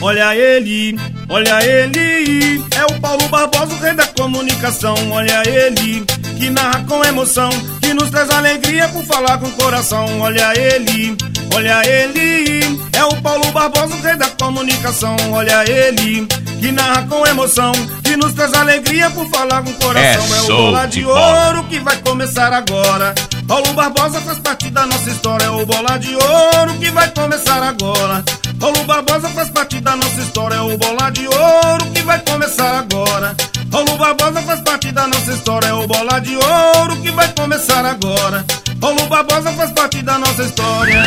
olha ele, olha ele. É o Paulo Barbosa, o rei da comunicação, olha ele. Que narra com emoção, que nos traz alegria por falar com o coração, olha ele, olha ele. É o Paulo Barbosa, o rei da comunicação, olha ele. Que narra com emoção, que nos traz alegria por falar com o coração. É, é o bola de ouro que vai começar agora. Paulo Barbosa faz parte da nossa história, é o bola de ouro que vai começar agora. Paulo Barbosa faz parte da nossa história, é o bola de ouro que vai começar agora. Paulo Barbosa faz parte da nossa história, é o bola de ouro que vai começar agora. Paulo Barbosa faz parte da nossa história.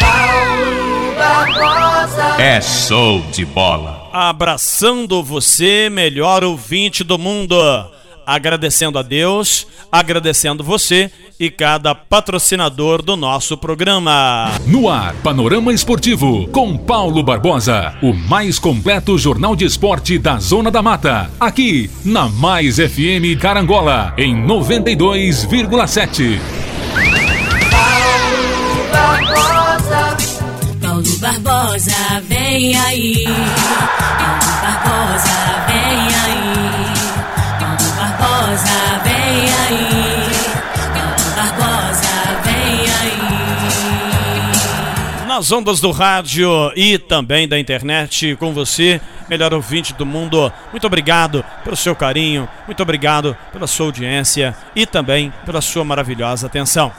Paulo Barbosa. É show de bola. Abraçando você, melhor ouvinte do mundo. Agradecendo a Deus, agradecendo você e cada patrocinador do nosso programa. No ar, Panorama Esportivo, com Paulo Barbosa, o mais completo jornal de esporte da Zona da Mata. Aqui, na Mais FM Carangola, em 92,7. Paulo Barbosa. Paulo Barbosa, vem aí. Paulo Barbosa, Nas ondas do rádio e também da internet com você, melhor ouvinte do mundo. Muito obrigado pelo seu carinho, muito obrigado pela sua audiência e também pela sua maravilhosa atenção.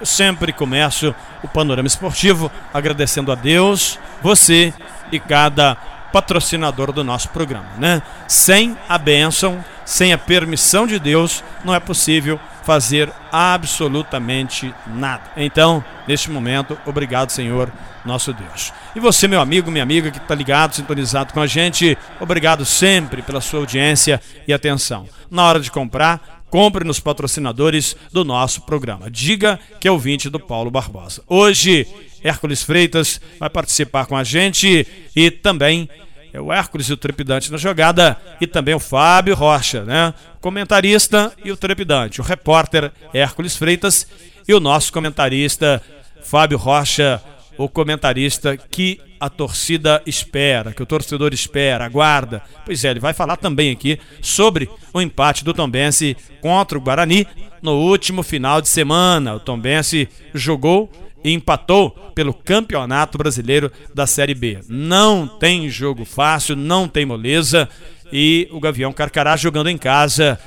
Eu sempre começo o panorama esportivo agradecendo a Deus, você e cada patrocinador do nosso programa, né? Sem a bênção, sem a permissão de Deus, não é possível fazer absolutamente nada. Então, neste momento, obrigado, Senhor, nosso Deus. E você, meu amigo, minha amiga que está ligado, sintonizado com a gente, obrigado sempre pela sua audiência e atenção. Na hora de comprar, compre nos patrocinadores do nosso programa. Diga que é ouvinte do Paulo Barbosa. Hoje, Hércules Freitas vai participar com a gente e também é o Hércules e o Trepidante na jogada e também o Fábio Rocha, né? Comentarista e o Trepidante, o repórter Hércules Freitas e o nosso comentarista Fábio Rocha, o comentarista que a torcida espera, que o torcedor espera, aguarda. Pois é, ele vai falar também aqui sobre o empate do Tombense contra o Guarani no último final de semana. O Tombense jogou e empatou pelo Campeonato Brasileiro da Série B. Não tem jogo fácil, não tem moleza e o Gavião Carcará jogando em casa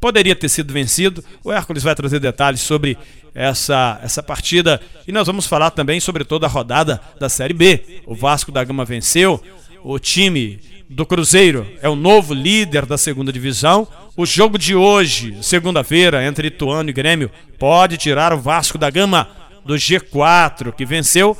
poderia ter sido vencido. O Hércules vai trazer detalhes sobre essa, essa partida e nós vamos falar também sobre toda a rodada da Série B. O Vasco da Gama venceu, o time do Cruzeiro é o novo líder da segunda divisão. O jogo de hoje, segunda-feira, entre Ituano e Grêmio, pode tirar o Vasco da Gama do G4, que venceu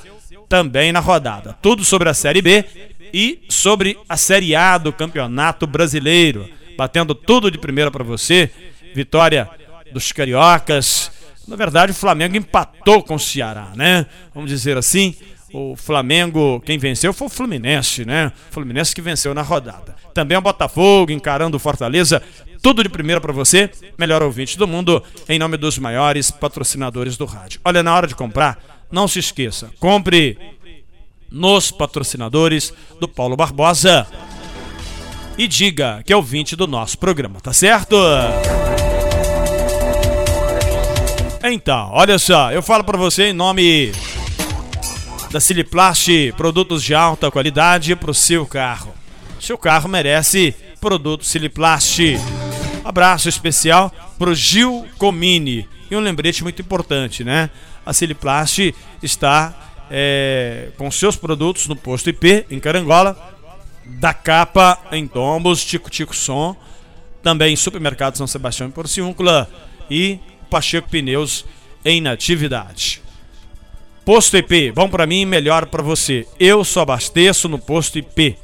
também na rodada. Tudo sobre a Série B e sobre a Série A do Campeonato Brasileiro batendo tudo de primeira para você. Vitória dos cariocas. Na verdade, o Flamengo empatou com o Ceará, né? Vamos dizer assim. O Flamengo, quem venceu foi o Fluminense, né? O Fluminense que venceu na rodada. Também o Botafogo encarando o Fortaleza. Tudo de primeira para você, melhor ouvinte do mundo, em nome dos maiores patrocinadores do rádio. Olha, na hora de comprar, não se esqueça, compre nos patrocinadores do Paulo Barbosa e diga que é ouvinte do nosso programa, tá certo? Então, olha só, eu falo para você em nome da Siliplast, produtos de alta qualidade para o seu carro. Seu carro merece produto Siliplast. Abraço especial pro Gil Comini. E um lembrete muito importante, né? A Siliplast está é, com seus produtos no posto IP, em Carangola, da Capa em Tombos, Tico Tico Som, também Supermercado São Sebastião em Porciúncula e Pacheco Pneus em Natividade. Posto IP, bom para mim, melhor para você. Eu só abasteço no Posto IP.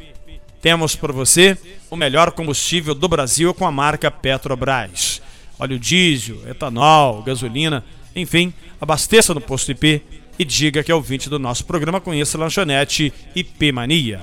Temos para você o melhor combustível do Brasil com a marca Petrobras. Óleo diesel, etanol, gasolina, enfim, abasteça no Posto IP e diga que é ouvinte do nosso programa. Conheça a lanchonete IP Mania.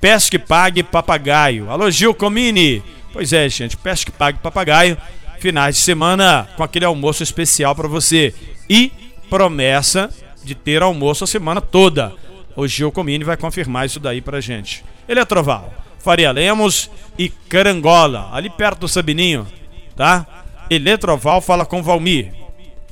Pesque Pague Papagaio. Alô, Gil Comini. Pois é, gente, Pesque Pague Papagaio. Finais de semana com aquele almoço especial para você. E promessa de ter almoço a semana toda. O Gil Comini vai confirmar isso daí pra gente. Eletroval, Faria Lemos e Carangola, ali perto do Sabininho, tá? Eletroval fala com Valmir.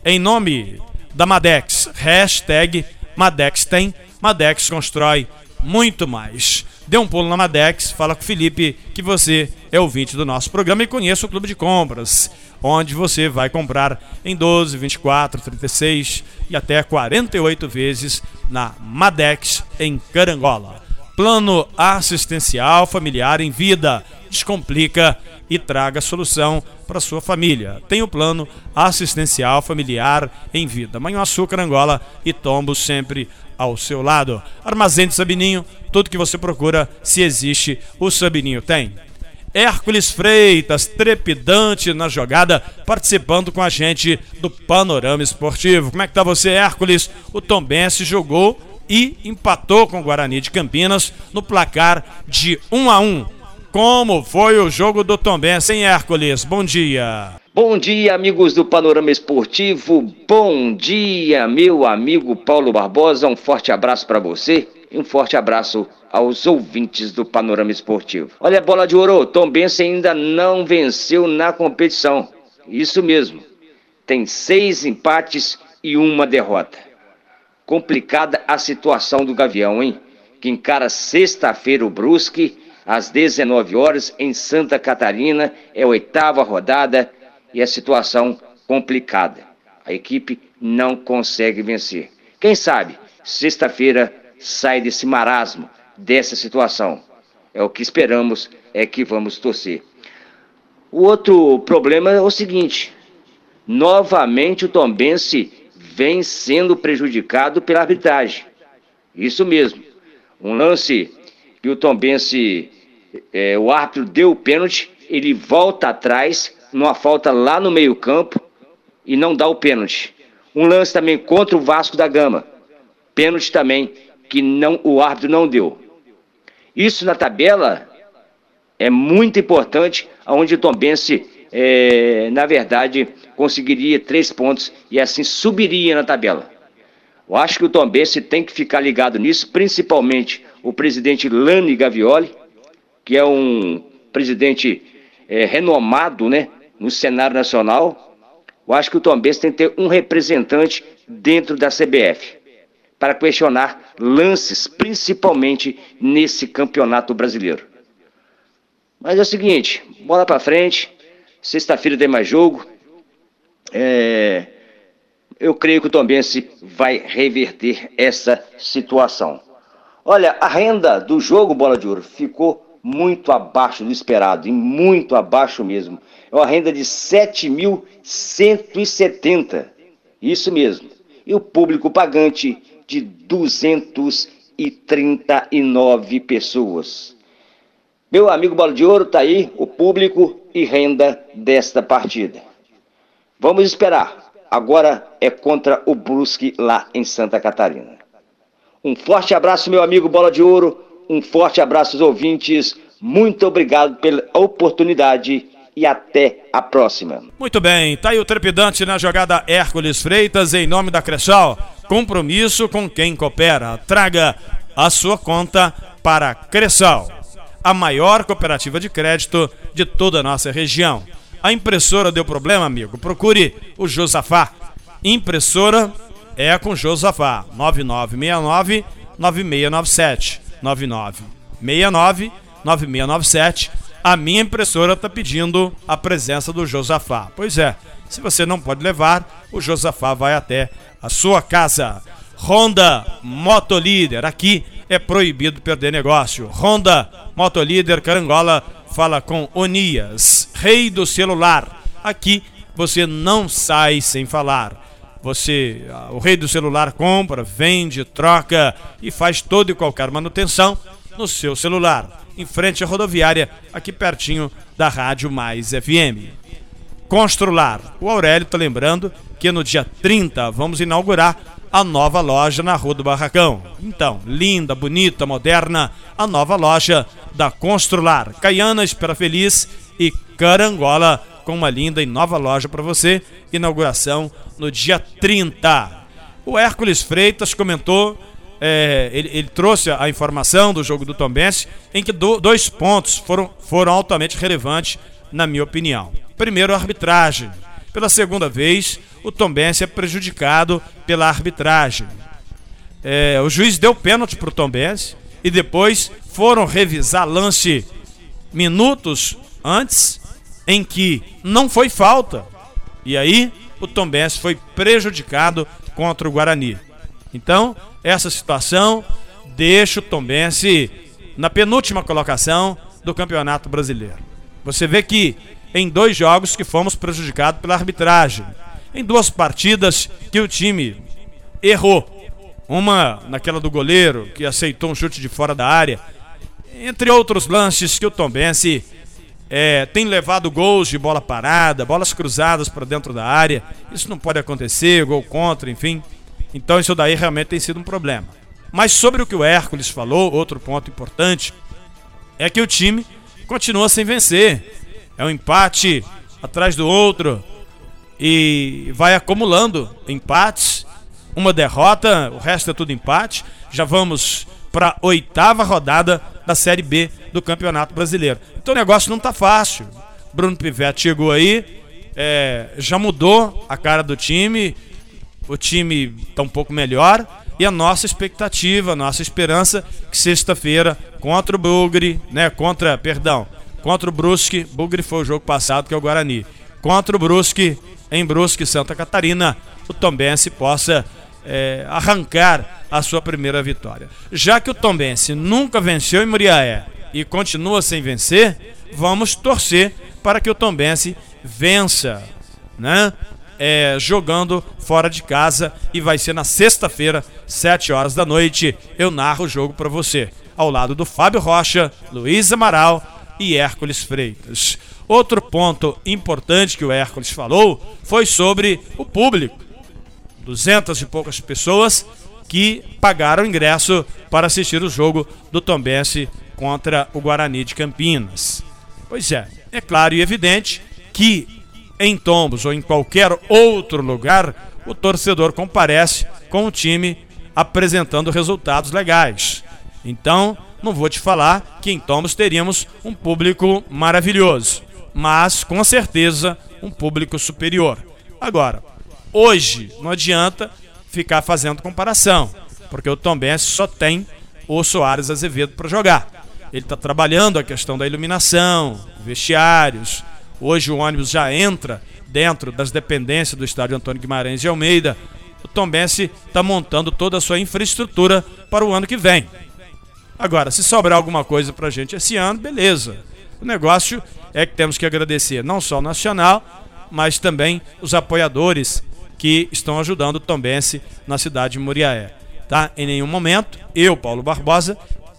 Em nome da Madex, hashtag Madex tem, Madex constrói muito mais. Dê um pulo na Madex, fala com o Felipe que você é ouvinte do nosso programa e conheça o Clube de Compras, onde você vai comprar em 12, 24, 36 e até 48 vezes na Madex em Carangola. Plano assistencial familiar em vida. Descomplica e traga solução para sua família. Tem o plano assistencial familiar em vida. Manhuaçu, Carangola e Tombo sempre ao seu lado. Armazém de Sabininho, tudo que você procura, se existe, o Sabininho tem. Hércules Freitas, trepidante na jogada, participando com a gente do Panorama Esportivo. Como é que tá você, Hércules? O Tombense jogou e empatou com o Guarani de Campinas no placar de 1 a 1. Como foi o jogo do Tombense, hein, Hércules? Bom dia. Bom dia, amigos do Panorama Esportivo. Bom dia, meu amigo Paulo Barbosa. Um forte abraço para você e um forte abraço aos ouvintes do Panorama Esportivo. Olha, bola de ouro, Tom ainda não venceu na competição. Isso mesmo. Tem seis empates e uma derrota. Complicada a situação do Gavião, hein? Que encara sexta-feira o Brusque, às 19 horas, em Santa Catarina. É a oitava rodada e a situação complicada. A equipe não consegue vencer. Quem sabe, sexta-feira sai desse marasmo, dessa situação. É o que esperamos, é que vamos torcer. O outro problema é o seguinte: novamente o Tombense vem sendo prejudicado pela arbitragem. Isso mesmo. Um lance que o Tombense, é, o árbitro deu o pênalti, ele volta atrás, numa falta lá no meio-campo e não dá o pênalti. Um lance também contra o Vasco da Gama. Pênalti também que não o árbitro não deu. Isso na tabela é muito importante, onde o Tombense, é, na verdade, conseguiria três pontos e assim subiria na tabela. Eu acho que o Tombense tem que ficar ligado nisso, principalmente o presidente Lani Gavioli, que é um presidente é, renomado né, no cenário nacional. Eu acho que o Tombense tem que ter um representante dentro da CBF para questionar lances, principalmente nesse campeonato brasileiro. Mas é o seguinte, bola para frente. Sexta-feira tem mais jogo. É, eu creio que o Tombense vai reverter essa situação. Olha, a renda do jogo Bola de Ouro ficou muito abaixo do esperado, e muito abaixo mesmo. É uma renda de 7.170. Isso mesmo. E o público pagante de 239 pessoas. Meu amigo Bola de Ouro, tá aí o público e renda desta partida. Vamos esperar. Agora é contra o Brusque lá em Santa Catarina. Um forte abraço, meu amigo Bola de Ouro. Um forte abraço aos ouvintes. Muito obrigado pela oportunidade e até a próxima. Muito bem, tá aí o trepidante na jogada Hércules Freitas em nome da Cressal. Compromisso com quem coopera. Traga a sua conta para Cressal, a maior cooperativa de crédito de toda a nossa região. A impressora deu problema, amigo? Procure o Josafá. Impressora é com Josafá. 9969 9697 9969 9697 a minha impressora está pedindo a presença do Josafá. Pois é, se você não pode levar, o Josafá vai até a sua casa. Honda Motolíder, aqui é proibido perder negócio. Honda Motolíder Carangola fala com Onias, rei do celular. Aqui você não sai sem falar. Você, o rei do celular compra, vende, troca e faz toda e qualquer manutenção no seu celular em frente à rodoviária, aqui pertinho da Rádio Mais FM. Constrular. O Aurélio está lembrando que no dia 30 vamos inaugurar a nova loja na Rua do Barracão. Então, linda, bonita, moderna, a nova loja da Constrular. Caiana, Espera Feliz e Carangola com uma linda e nova loja para você. Inauguração no dia 30. O Hércules Freitas comentou é, ele, ele, trouxe a informação do jogo do Tombense em que do, dois pontos foram, foram altamente relevantes, na minha opinião. Primeiro, a arbitragem. Pela segunda vez, o Tombense é prejudicado pela arbitragem. É, o juiz deu pênalti para o Tombense e depois foram revisar lance minutos antes em que não foi falta. E aí o Tombense foi prejudicado contra o Guarani. Então, essa situação deixa o Tombense na penúltima colocação do Campeonato Brasileiro. Você vê que em dois jogos que fomos prejudicados pela arbitragem, em duas partidas que o time errou. Uma naquela do goleiro, que aceitou um chute de fora da área, entre outros lances que o Tombense é, tem levado gols de bola parada, bolas cruzadas para dentro da área. Isso não pode acontecer, gol contra, enfim. Então isso daí realmente tem sido um problema. Mas sobre o que o Hércules falou, outro ponto importante, é que o time continua sem vencer. É um empate atrás do outro e vai acumulando empates, uma derrota, o resto é tudo empate. Já vamos para a oitava rodada da Série B do Campeonato Brasileiro. Então o negócio não está fácil. Bruno Pivetti chegou aí, é, já mudou a cara do time, o time está um pouco melhor e a nossa expectativa, a nossa esperança que sexta-feira contra o Bugre, né, contra, perdão, contra o Brusque, Bugre foi o jogo passado que é o Guarani, contra o Brusque em Brusque, Santa Catarina, o Tombense possa é, arrancar a sua primeira vitória. Já que o Tombense nunca venceu em Muriaé e continua sem vencer, vamos torcer para que o Tombense vença, né? É, jogando fora de casa e vai ser na sexta-feira, 7 horas da noite. Eu narro o jogo para você, ao lado do Fábio Rocha, Luiz Amaral e Hércules Freitas. Outro ponto importante que o Hércules falou foi sobre o público duzentas e poucas pessoas que pagaram ingresso para assistir o jogo do Tombense contra o Guarani de Campinas. Pois é, é claro e evidente que em Tombos ou em qualquer outro lugar, o torcedor comparece com o time apresentando resultados legais. Então, não vou te falar que em Tombos teríamos um público maravilhoso, mas com certeza um público superior. Agora, Hoje não adianta ficar fazendo comparação, porque o Tom Benz só tem o Soares Azevedo para jogar. Ele está trabalhando a questão da iluminação, vestiários. Hoje o ônibus já entra dentro das dependências do estádio Antônio Guimarães de Almeida. O Tom Benz está montando toda a sua infraestrutura para o ano que vem. Agora, se sobrar alguma coisa para a gente esse ano, beleza. O negócio é que temos que agradecer não só o Nacional, mas também os apoiadores que estão ajudando o Tombense na cidade de Muriaé. Tá? Em nenhum momento, eu, Paulo Barbosa,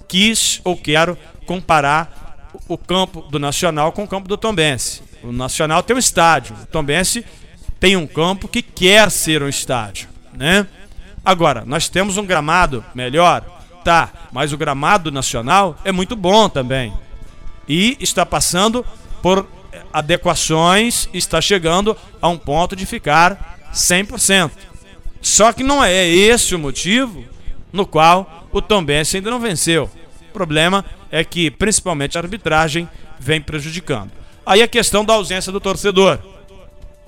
quis ou quero comparar o campo do Nacional com o campo do Tombense. O Nacional tem um estádio, o Tombense tem um campo que quer ser um estádio, né? Agora, nós temos um gramado melhor, tá, mas o gramado nacional é muito bom também. E está passando por adequações, está chegando a um ponto de ficar 100%. Só que não é esse o motivo no qual o Tombense ainda não venceu. O problema é que, principalmente, a arbitragem vem prejudicando. Aí a questão da ausência do torcedor.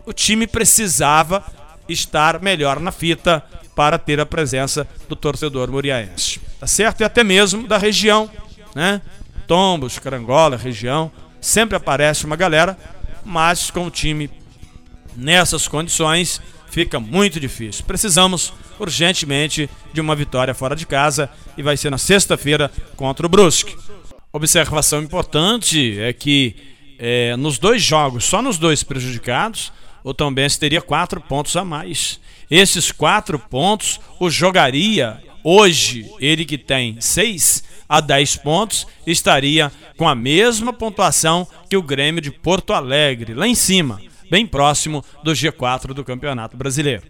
O time precisava estar melhor na fita para ter a presença do torcedor muriaense. Tá certo? E até mesmo da região, né? Tombos, Carangola, região, sempre aparece uma galera, mas com o time nessas condições fica muito difícil. Precisamos urgentemente de uma vitória fora de casa e vai ser na sexta-feira contra o Brusque. Observação importante é que é, nos dois jogos, só nos dois prejudicados, o Tombense teria quatro pontos a mais. Esses quatro pontos o jogaria hoje, ele que tem seis a dez pontos, estaria com a mesma pontuação que o Grêmio de Porto Alegre, lá em cima bem próximo do G4 do Campeonato Brasileiro.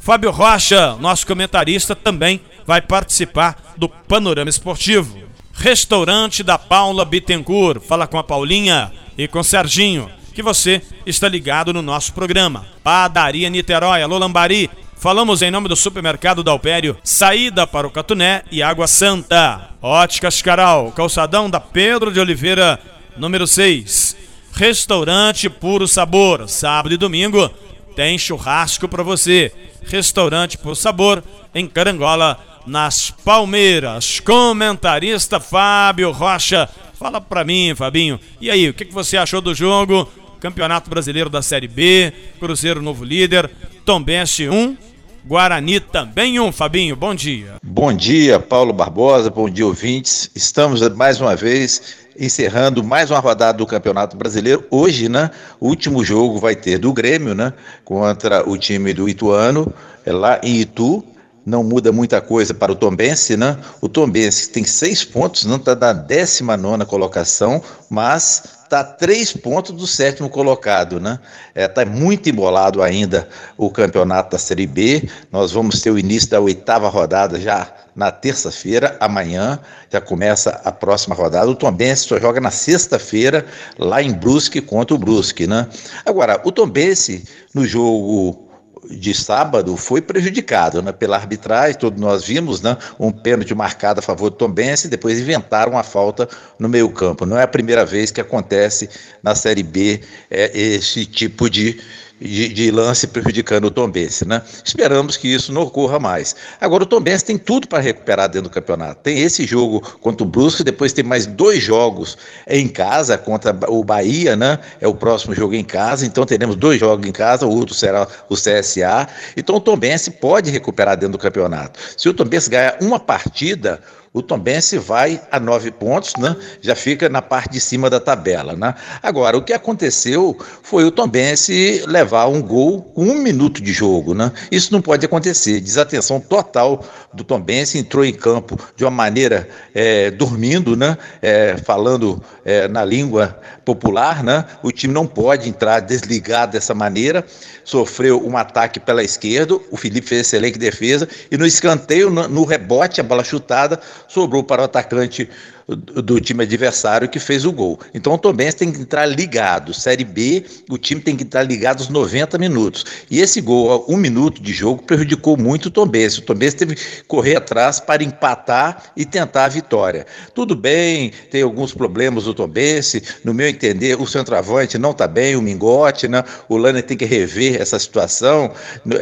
Fábio Rocha, nosso comentarista, também vai participar do Panorama Esportivo. Restaurante da Paula Bittencourt. Fala com a Paulinha e com o Serginho, que você está ligado no nosso programa. Padaria Niterói, alô Lambari. Falamos em nome do supermercado Dalpério, saída para o Catuné e Água Santa. Óticas Caral, calçadão da Pedro de Oliveira, número 6. Restaurante Puro Sabor, sábado e domingo tem churrasco para você. Restaurante Puro Sabor, em Carangola, nas Palmeiras. Comentarista Fábio Rocha. Fala pra mim, Fabinho. E aí, o que você achou do jogo? Campeonato Brasileiro da Série B, Cruzeiro novo líder, Tombense 1, Guarani também 1. Fabinho, bom dia. Bom dia, Paulo Barbosa, bom dia, ouvintes. Estamos mais uma vez encerrando mais uma rodada do Campeonato Brasileiro. Hoje, né, o último jogo vai ter do Grêmio, né, contra o time do Ituano, é lá em Itu não muda muita coisa para o Tombense, né? O Tombense tem seis pontos, não está na 19 colocação, mas está três pontos do sétimo colocado, né? Está é, tá muito embolado ainda o campeonato da Série B. Nós vamos ter o início da oitava rodada já na terça-feira, amanhã já começa a próxima rodada. O Tombense só joga na sexta-feira lá em Brusque contra o Brusque, né? Agora, o Tombense no jogo de sábado foi prejudicado né, pela arbitragem, todos nós vimos né, um pênalti marcado a favor do Tombense, depois inventaram uma falta no meio campo. Não é a primeira vez que acontece na Série B é, esse tipo de de, de, lance prejudicando o Tombense, né? Esperamos que isso não ocorra mais. Agora o Tombense tem tudo para recuperar dentro do campeonato. Tem esse jogo contra o Brusque, depois tem mais dois jogos em casa contra o Bahia, né? É o próximo jogo em casa, então teremos dois jogos em casa, o outro será o CSA. Então o Tombense pode recuperar dentro do campeonato. Se o Tombense ganhar uma partida, o Tombense vai a nove pontos, né? já fica na parte de cima da tabela. Né? Agora, o que aconteceu foi o Tombense levar um gol com um minuto de jogo. Né? Isso não pode acontecer. Desatenção total do Tombense, entrou em campo de uma maneira é, dormindo, né? É, falando é, na língua popular. Né? O time não pode entrar desligado dessa maneira. Sofreu um ataque pela esquerda, o Felipe fez excelente defesa, e no escanteio, no, no rebote, a bola chutada, sobrou para o atacante do time adversário que fez o gol. Então o Tombense tem que entrar ligado. Série B, o time tem que entrar ligado os 90 minutos. E esse gol, um minuto de jogo, prejudicou muito o Tombense. O Tombense teve que correr atrás para empatar e tentar a vitória. Tudo bem, tem alguns problemas do Tombense. No meu entender, o centroavante não está bem, o Mingote, né? O Lana tem que rever essa situação.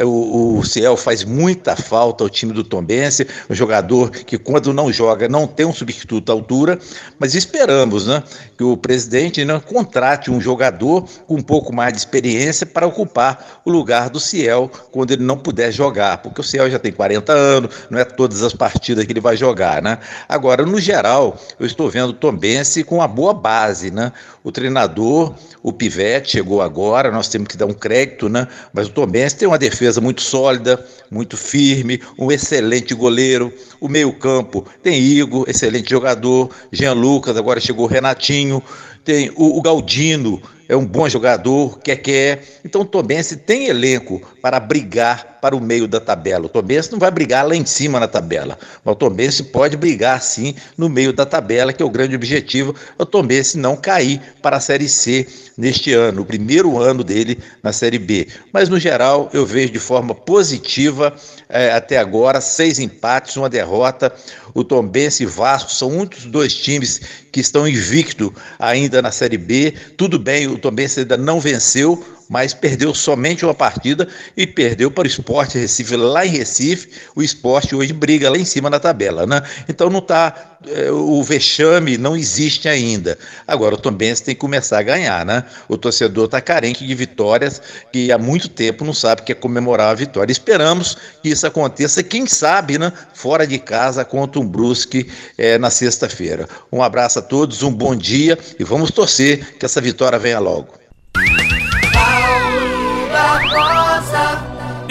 O, o Ciel faz muita falta ao time do Tombense, um jogador que quando não joga não tem um substituto à altura, mas esperamos né, que o presidente né, contrate um jogador com um pouco mais de experiência para ocupar o lugar do Ciel quando ele não puder jogar, porque o Ciel já tem 40 anos, não é todas as partidas que ele vai jogar. Né? Agora, no geral, eu estou vendo o Tombense com uma boa base. Né? O treinador, o Pivete, chegou agora, nós temos que dar um crédito, né? mas o Tombense tem uma defesa muito sólida, muito firme, um excelente goleiro, o meio-campo tem Igor, excelente jogador, Jean Lucas, agora chegou Renatinho, tem o, o Galdino, é um bom jogador, quer quer. Então o Tobense tem elenco para brigar para o meio da tabela. O Tobense não vai brigar lá em cima na tabela, mas o Tobense pode brigar sim no meio da tabela, que é o grande objetivo, o Tobense não cair para a Série C neste ano, o primeiro ano dele na Série B. Mas no geral eu vejo de forma positiva é, até agora, seis empates, uma derrota. O Tombense e Vasco são muitos dois times que estão invicto ainda na Série B. Tudo bem, o Tombense ainda não venceu, mas perdeu somente uma partida e perdeu para o Esporte Recife lá em Recife. O esporte hoje briga lá em cima na tabela, né? Então não está. É, o vexame não existe ainda. Agora o Tombense tem que começar a ganhar, né? O torcedor está carente de vitórias que há muito tempo não sabe o que é comemorar a vitória. Esperamos que isso aconteça, quem sabe, né? Fora de casa contra um Brusque é, na sexta-feira. Um abraço a todos, um bom dia e vamos torcer que essa vitória venha logo.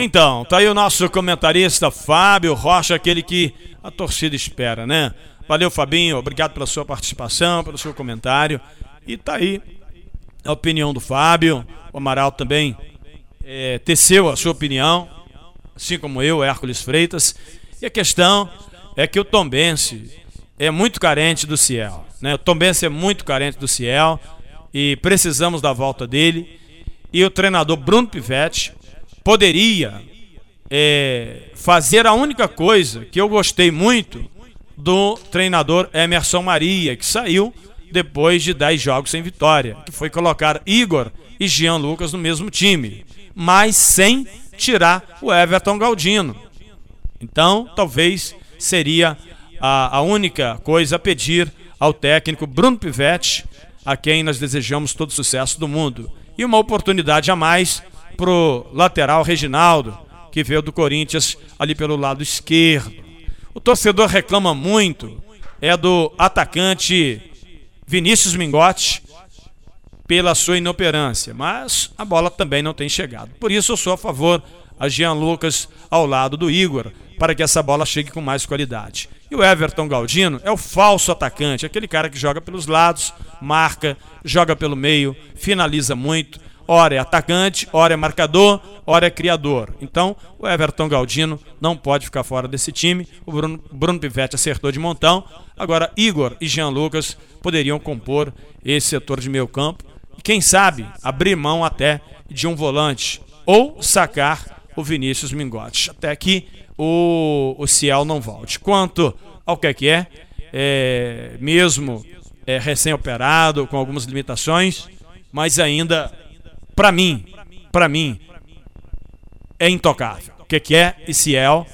Então, tá aí o nosso comentarista Fábio Rocha, aquele que a torcida espera, né? Valeu, Fabinho, obrigado pela sua participação, pelo seu comentário. E tá aí a opinião do Fábio. O Amaral também é, teceu a sua opinião, assim como eu, Hércules Freitas. E a questão é que o Tombense é muito carente do Ciel. Né? O Tombense é muito carente do Ciel e precisamos da volta dele. E o treinador Bruno Pivetti poderia é, fazer a única coisa que eu gostei muito do treinador Emerson Maria, que saiu depois de 10 jogos sem vitória, que foi colocar Igor e Jean Lucas no mesmo time, mas sem tirar o Everton Galdino. Então, talvez seria a, a única coisa a pedir ao técnico Bruno Pivetti, a quem nós desejamos todo sucesso do mundo. E uma oportunidade a mais pro lateral Reginaldo, que veio do Corinthians ali pelo lado esquerdo. O torcedor reclama muito é do atacante Vinícius Mingotti pela sua inoperância, mas a bola também não tem chegado. Por isso eu sou a favor a Jean Lucas ao lado do Igor, para que essa bola chegue com mais qualidade. E o Everton Galdino é o falso atacante, aquele cara que joga pelos lados, marca, joga pelo meio, finaliza muito. Ora é atacante, ora é marcador, ora é criador. Então, o Everton Galdino não pode ficar fora desse time. O Bruno, Bruno Pivetti acertou de montão. Agora, Igor e Jean Lucas poderiam compor esse setor de meio campo. E quem sabe abrir mão até de um volante ou sacar o Vinícius Mingotti. Até que o, o Ciel não volte. Quanto ao que é que é, é mesmo é, recém-operado, com algumas limitações, mas ainda, para mim, para mim, é intocável. O que, é que é e Ciel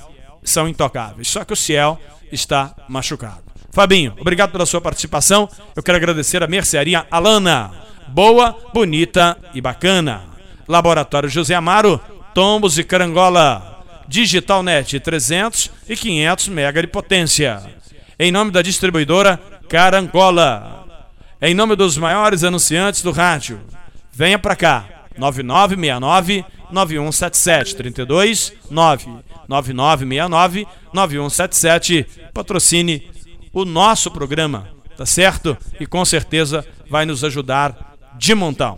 são intocáveis. Só que o Ciel está machucado. Fabinho, obrigado pela sua participação. Eu quero agradecer a mercearia Alana. Boa, bonita e bacana. Laboratório José Amaro, Tombos e Carangola. DigitalNet 300 e 500 mega de potência. Em nome da distribuidora Carangola. Em nome dos maiores anunciantes do rádio. Venha para cá. 9969 9177 32 99969 9177. Patrocine o nosso programa, tá certo? E com certeza vai nos ajudar de montão.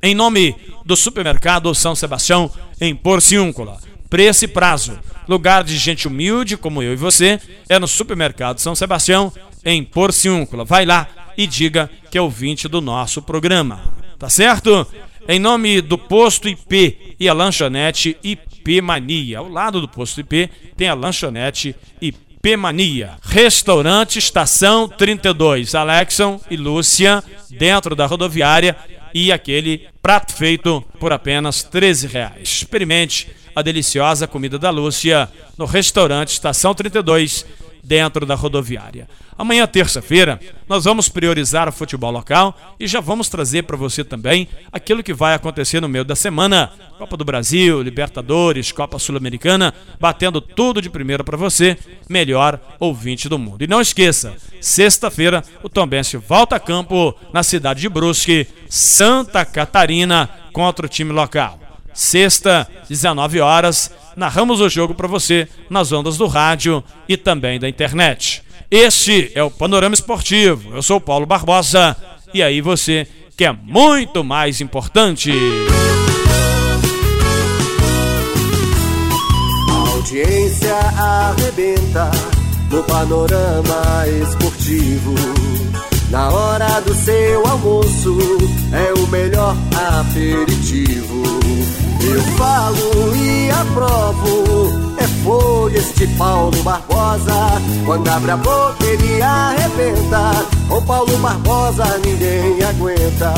Em nome do supermercado São Sebastião, em Porciúncula. Preço e prazo. Lugar de gente humilde como eu e você é no supermercado São Sebastião, em Porciúncula. Vai lá e diga que é ouvinte do nosso programa. Tá certo? Em nome do Posto IP e a lanchonete IP Mania. Ao lado do Posto IP tem a lanchonete IP Mania. Restaurante Estação 32. Alexson e Lúcia, dentro da rodoviária e aquele prato feito por apenas 13 reais. Experimente a deliciosa comida da Lúcia no restaurante Estação 32, dentro da rodoviária. Amanhã, terça-feira, nós vamos priorizar o futebol local e já vamos trazer para você também aquilo que vai acontecer no meio da semana. Copa do Brasil, Libertadores, Copa Sul-Americana, batendo tudo de primeira para você, melhor ouvinte do mundo. E não esqueça, sexta-feira, o Tombense volta a campo na cidade de Brusque, Santa Catarina, contra o time local. Sexta, 19 horas, narramos o jogo para você nas ondas do rádio e também da internet. Este é o Panorama Esportivo. Eu sou Paulo Barbosa e aí você que é muito mais importante. A audiência arrebenta no panorama esportivo. Na hora do seu almoço é o melhor aperitivo. Eu falo e aprovo, é folha este Paulo Barbosa. Quando abre a boca ele arrebenta, com Paulo Barbosa ninguém aguenta.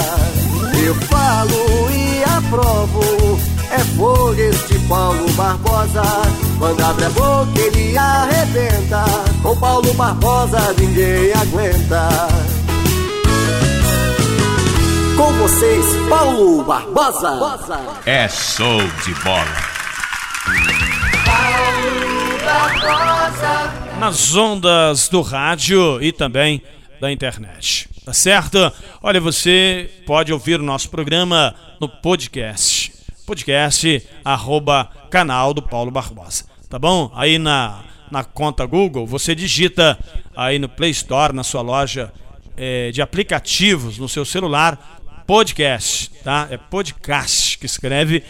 Eu falo e aprovo, é folha este Paulo Barbosa. Quando abre a boca ele arrebenta, com Paulo Barbosa ninguém aguenta. Com vocês, Paulo Barbosa. É show de bola. Nas ondas do rádio e também da internet. Tá certo? Olha, você pode ouvir o nosso programa no podcast. Podcast arroba canal do Paulo Barbosa. Tá bom? Aí na, na conta Google, você digita aí no Play Store, na sua loja eh, de aplicativos, no seu celular, podcast, tá? É podcast que escreve.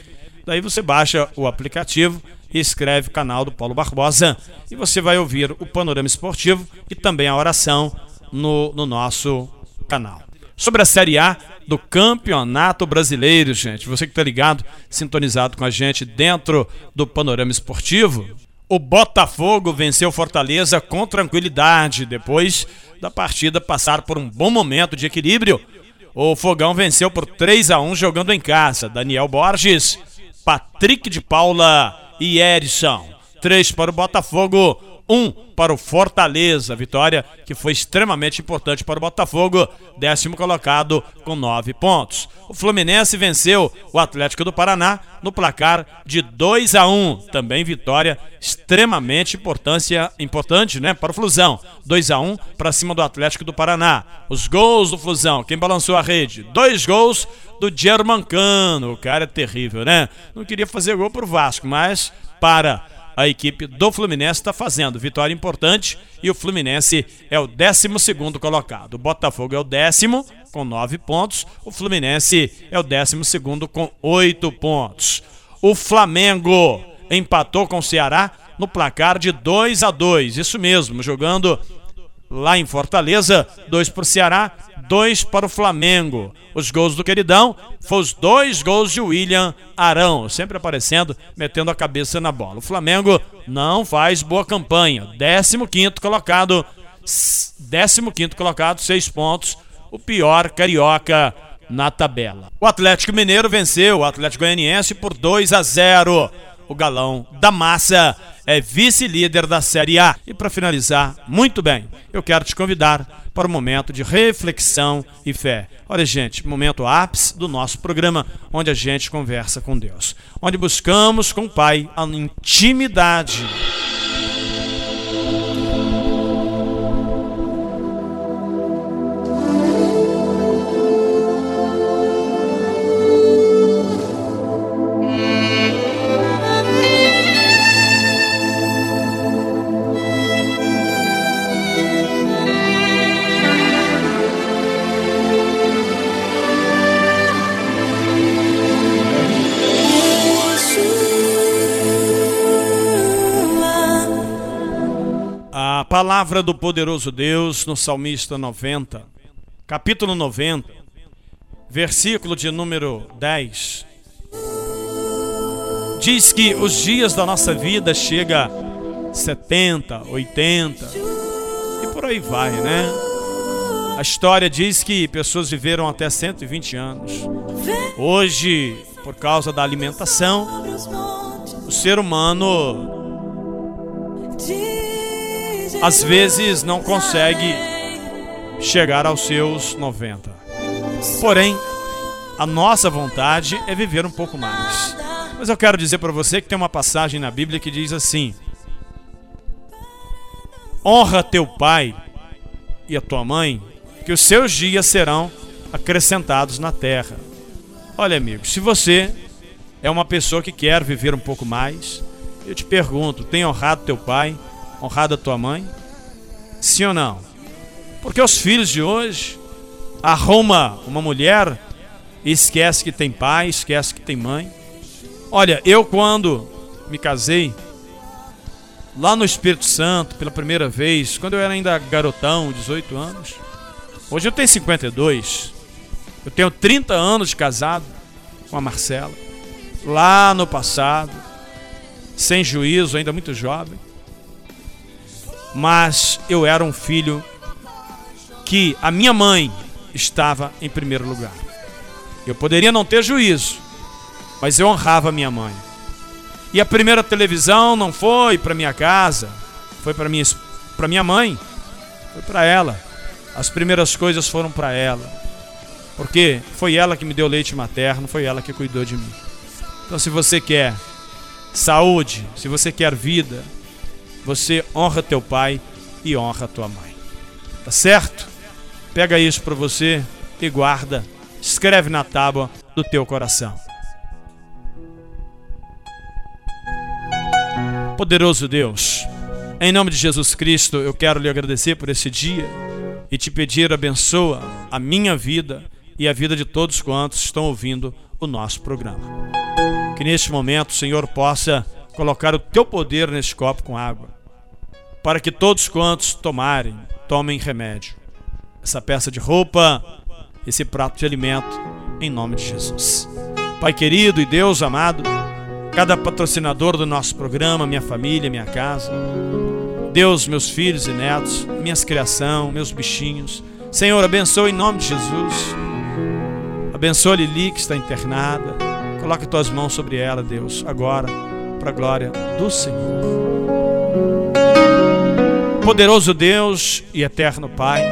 Daí você baixa o aplicativo e escreve canal do Paulo Barbosa e você vai ouvir o panorama esportivo e também a oração no, no nosso canal. Sobre a Série A do Campeonato Brasileiro, gente. Você que tá ligado, sintonizado com a gente dentro do panorama esportivo. O Botafogo venceu Fortaleza com tranquilidade depois da partida passar por um bom momento de equilíbrio. O Fogão venceu por 3 a 1 jogando em casa. Daniel Borges, Patrick de Paula e Erison. 3 para o Botafogo, 1 para o Fortaleza. Vitória que foi extremamente importante para o Botafogo, décimo colocado com 9 pontos. O Fluminense venceu o Atlético do Paraná no placar de 2 a 1. Também vitória extremamente importância, importante, né, para o Flusão. 2 a 1 para cima do Atlético do Paraná. Os gols do Flusão, quem balançou a rede? Dois gols do Germancano. O cara é terrível, né? Não queria fazer gol pro Vasco, mas para a equipe do Fluminense está fazendo. Vitória importante e o Fluminense é o 12 colocado. O Botafogo é o décimo com 9 pontos. O Fluminense é o 12 com 8 pontos. O Flamengo empatou com o Ceará no placar de 2 a 2 Isso mesmo, jogando lá em Fortaleza, 2 para o Ceará, 2 para o Flamengo. Os gols do queridão foram os dois gols de William Arão, sempre aparecendo, metendo a cabeça na bola. O Flamengo não faz boa campanha. 15 colocado, 15 colocado, 6 pontos. O pior carioca na tabela. O Atlético Mineiro venceu o Atlético Goianiense por 2 a 0. O galão da massa é vice-líder da Série A. E para finalizar, muito bem, eu quero te convidar para um momento de reflexão e fé. Olha, gente, momento ápice do nosso programa, onde a gente conversa com Deus, onde buscamos com o Pai a intimidade. Palavra do poderoso Deus no Salmista 90, capítulo 90, versículo de número 10. Diz que os dias da nossa vida chega 70, 80 e por aí vai, né? A história diz que pessoas viveram até 120 anos. Hoje, por causa da alimentação, o ser humano às vezes não consegue chegar aos seus 90. Porém, a nossa vontade é viver um pouco mais. Mas eu quero dizer para você que tem uma passagem na Bíblia que diz assim: Honra teu pai e a tua mãe, que os seus dias serão acrescentados na terra. Olha, amigo, se você é uma pessoa que quer viver um pouco mais, eu te pergunto: tem honrado teu pai? Honrado a tua mãe? Sim ou não? Porque os filhos de hoje arruma uma mulher e esquece que tem pai, esquece que tem mãe. Olha, eu quando me casei lá no Espírito Santo pela primeira vez, quando eu era ainda garotão, 18 anos. Hoje eu tenho 52. Eu tenho 30 anos de casado com a Marcela. Lá no passado, sem juízo, ainda muito jovem mas eu era um filho que a minha mãe estava em primeiro lugar. Eu poderia não ter juízo, mas eu honrava minha mãe. E a primeira televisão não foi para minha casa, foi para minha para minha mãe, foi para ela. As primeiras coisas foram para ela. Porque foi ela que me deu leite materno, foi ela que cuidou de mim. Então se você quer saúde, se você quer vida, você honra teu pai e honra tua mãe. Tá certo? Pega isso para você e guarda. Escreve na tábua do teu coração. Poderoso Deus, em nome de Jesus Cristo, eu quero lhe agradecer por esse dia e te pedir abençoa a minha vida e a vida de todos quantos estão ouvindo o nosso programa. Que neste momento o Senhor possa colocar o teu poder nesse copo com água, para que todos quantos tomarem, tomem remédio. Essa peça de roupa esse prato de alimento em nome de Jesus. Pai querido e Deus amado, cada patrocinador do nosso programa, minha família, minha casa, Deus, meus filhos e netos, minhas criação, meus bichinhos, Senhor, abençoa em nome de Jesus. Abençoa Lili que está internada. Coloque tuas mãos sobre ela, Deus, agora, para a glória do Senhor. Poderoso Deus e eterno Pai,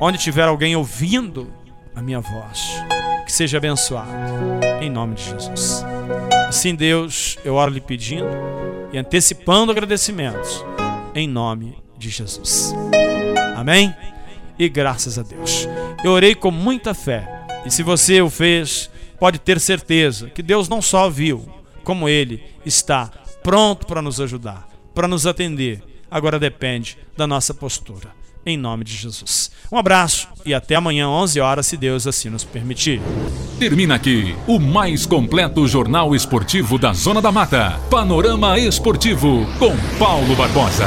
onde tiver alguém ouvindo a minha voz, que seja abençoado, em nome de Jesus. Assim, Deus, eu oro lhe pedindo e antecipando agradecimentos, em nome de Jesus. Amém? E graças a Deus. Eu orei com muita fé, e se você o fez, pode ter certeza que Deus não só viu, como Ele está pronto para nos ajudar, para nos atender agora depende da nossa postura. Em nome de Jesus. Um abraço e até amanhã, 11 horas, se Deus assim nos permitir. Termina aqui o mais completo jornal esportivo da Zona da Mata. Panorama Esportivo com Paulo Barbosa.